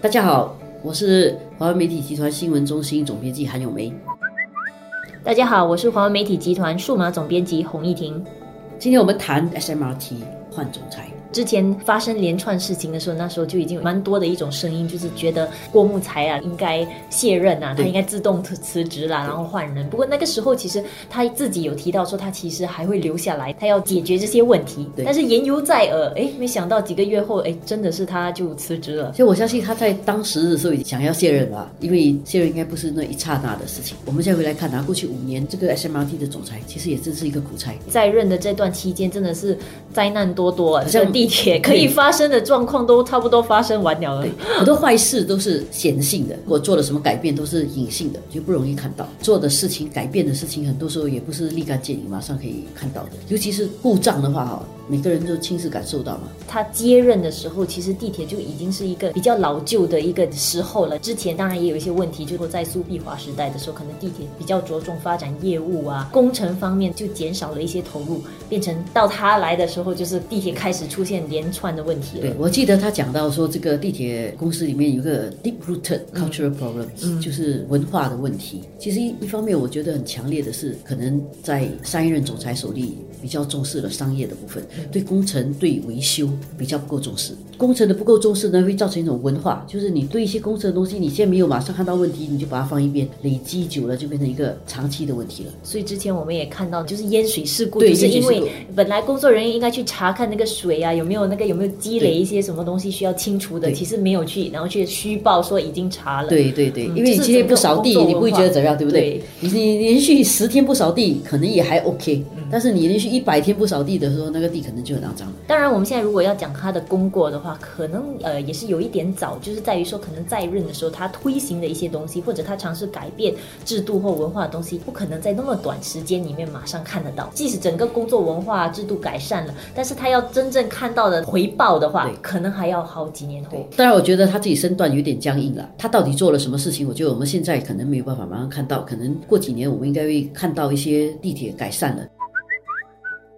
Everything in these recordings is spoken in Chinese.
大家好，我是华为媒体集团新闻中心总编辑韩永梅。大家好，我是华为媒体集团数码总编辑洪艺婷。今天我们谈 SMRT 换总裁。之前发生连串事情的时候，那时候就已经蛮多的一种声音，就是觉得郭木才啊应该卸任啊，他应该自动辞辞职啦，然后换人。不过那个时候其实他自己有提到说，他其实还会留下来，他要解决这些问题。但是言犹在耳，哎，没想到几个月后，哎，真的是他就辞职了。所以我相信他在当时的时候想要卸任吧，因为卸任应该不是那一刹那的事情。我们现在回来看，他过去五年这个 SMRT 的总裁，其实也真是一个苦差。在任的这段期间，真的是灾难多多，像地铁可以。发生的状况都差不多发生完了了，很多坏事都是显性的，我做了什么改变都是隐性的，就不容易看到。做的事情、改变的事情，很多时候也不是立竿见影，马上可以看到的。尤其是故障的话，哈。每个人都亲自感受到嘛。他接任的时候，其实地铁就已经是一个比较老旧的一个时候了。之前当然也有一些问题，就说在苏碧华时代的时候，可能地铁比较着重发展业务啊，工程方面就减少了一些投入，变成到他来的时候，就是地铁开始出现连串的问题了。对，我记得他讲到说，这个地铁公司里面有个 deep-rooted cultural problems，就是文化的问题。其实一一方面，我觉得很强烈的是，可能在上一任总裁手里。比较重视了商业的部分，对工程、对维修比较不够重视。工程的不够重视呢，会造成一种文化，就是你对一些工程的东西，你现在没有马上看到问题，你就把它放一边，累积久了就变成一个长期的问题了。所以之前我们也看到，就是淹水事故，就是因为本来工作人员应该去查看那个水啊有没有那个有没有积累一些什么东西需要清除的，其实没有去，然后去虚报说已经查了。对对对，因为你今天不扫地，你不会觉得怎样，对不对？你你连续十天不扫地，可能也还 OK。但是你连续一百天不扫地的时候，那个地可能就很肮脏。当然，我们现在如果要讲他的功过的话，可能呃也是有一点早，就是在于说，可能在任的时候他推行的一些东西，或者他尝试改变制度或文化的东西，不可能在那么短时间里面马上看得到。即使整个工作文化制度改善了，但是他要真正看到的回报的话，可能还要好几年后。当然，我觉得他自己身段有点僵硬了。他到底做了什么事情？我觉得我们现在可能没有办法马上看到，可能过几年我们应该会看到一些地铁改善了。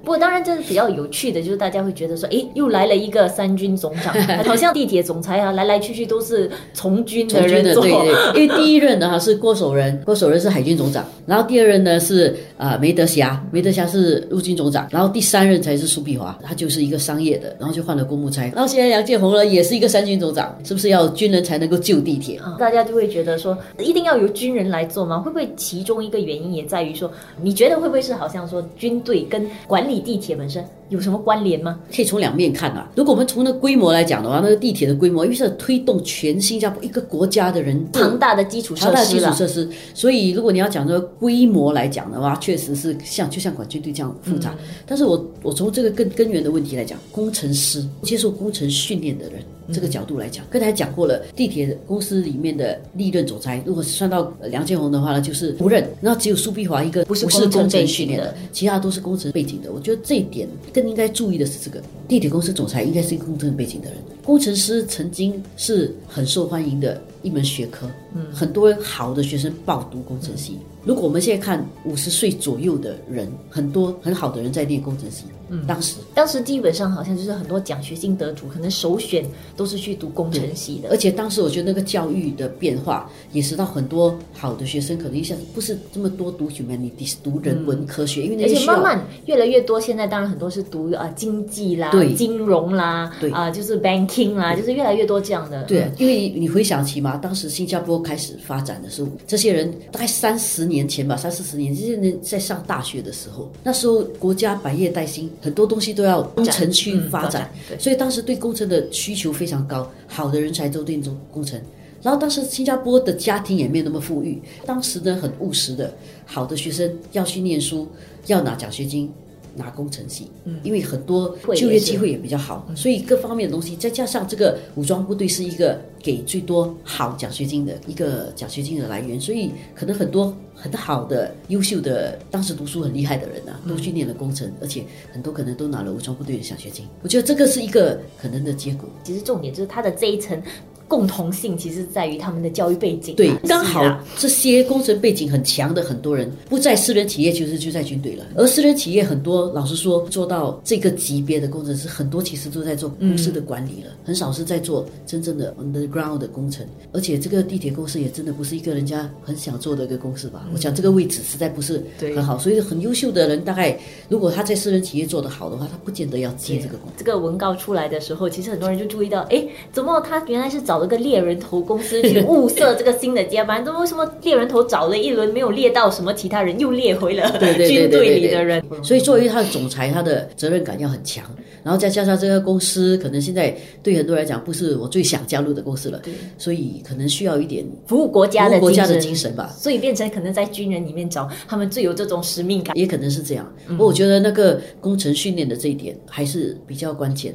不过，当然这是比较有趣的，就是大家会觉得说，哎，又来了一个三军总长，好像地铁总裁啊，来来去去都是从军的人做。因为第一任的哈是郭守仁，郭守仁是海军总长，然后第二任呢是啊梅德霞，梅德霞是陆军总长，然后第三任才是苏碧华，他就是一个商业的，然后就换了公务差，然后现在杨建宏呢也是一个三军总长，是不是要军人才能够救地铁？大家就会觉得说，一定要由军人来做吗？会不会其中一个原因也在于说，你觉得会不会是好像说军队跟管理？地铁本身有什么关联吗？可以从两面看啊。如果我们从那规模来讲的话，那个地铁的规模，因为是推动全新加坡一个国家的人庞大的基础设施，庞大的基础设施。所以，如果你要讲这个规模来讲的话，确实是像就像管军队这样复杂。但是我我从这个更根源的问题来讲，工程师接受工程训练的人。这个角度来讲，刚才讲过了，地铁公司里面的利润总裁，如果算到梁建宏的话呢，就是不认。然后只有苏碧华一个不是工程训练的，其他都是工程背景的。我觉得这一点更应该注意的是，这个地铁公司总裁应该是一个工程背景的人。工程师曾经是很受欢迎的一门学科，嗯，很多好的学生报读工程系。如果我们现在看五十岁左右的人，很多很好的人在念工程系。嗯，当时当时基本上好像就是很多奖学金得主，可能首选都是去读工程系的。而且当时我觉得那个教育的变化，也使到很多好的学生可能一下不是这么多读 humanities，读人文科学，因为而且慢慢越来越多。现在当然很多是读啊经济啦、金融啦，对啊就是 banking 啦，就是越来越多这样的。对，因为你回想起嘛，当时新加坡开始发展的时候，这些人大概三十年前吧，三四十年，这些人在上大学的时候，那时候国家百业待兴。很多东西都要工程去发展，所以当时对工程的需求非常高，好的人才都念中工程。然后当时新加坡的家庭也没有那么富裕，当时呢很务实的，好的学生要去念书，要拿奖学金。拿工程系，嗯，因为很多就业机会也比较好，所以各方面的东西，再加上这个武装部队是一个给最多好奖学金的一个奖学金的来源，所以可能很多很好的优秀的当时读书很厉害的人啊，都去念了工程，而且很多可能都拿了武装部队的奖学金。我觉得这个是一个可能的结果。其实重点就是他的这一层。共同性其实在于他们的教育背景嘛。对，刚好啊这些工程背景很强的很多人不在私人企业，其实就在军队了。而私人企业很多，老实说，做到这个级别的工程师，很多其实都在做公司的管理了，很少是在做真正的 underground 的工程。而且这个地铁公司也真的不是一个人家很想做的一个公司吧？我想这个位置实在不是对很好，所以很优秀的人，大概如果他在私人企业做得好的话，他不见得要接这个工。这个文告出来的时候，其实很多人就注意到，哎，怎么他原来是找了个猎人头公司去 物色这个新的接班人？怎么为什么猎人头找了一轮没有猎到什么其他人，又猎回了军队里的人？所以作为他的总裁，他的责任感要很强，然后再加上这个公司可能现在对很多人来讲不是我最想加入的公司了，所以可能需要一点服务国家的国家的精精神吧，所以变成可能在军人里面找他们最有这种使命感。也可能是这样。不过我觉得那个工程训练的这一点还是比较关键。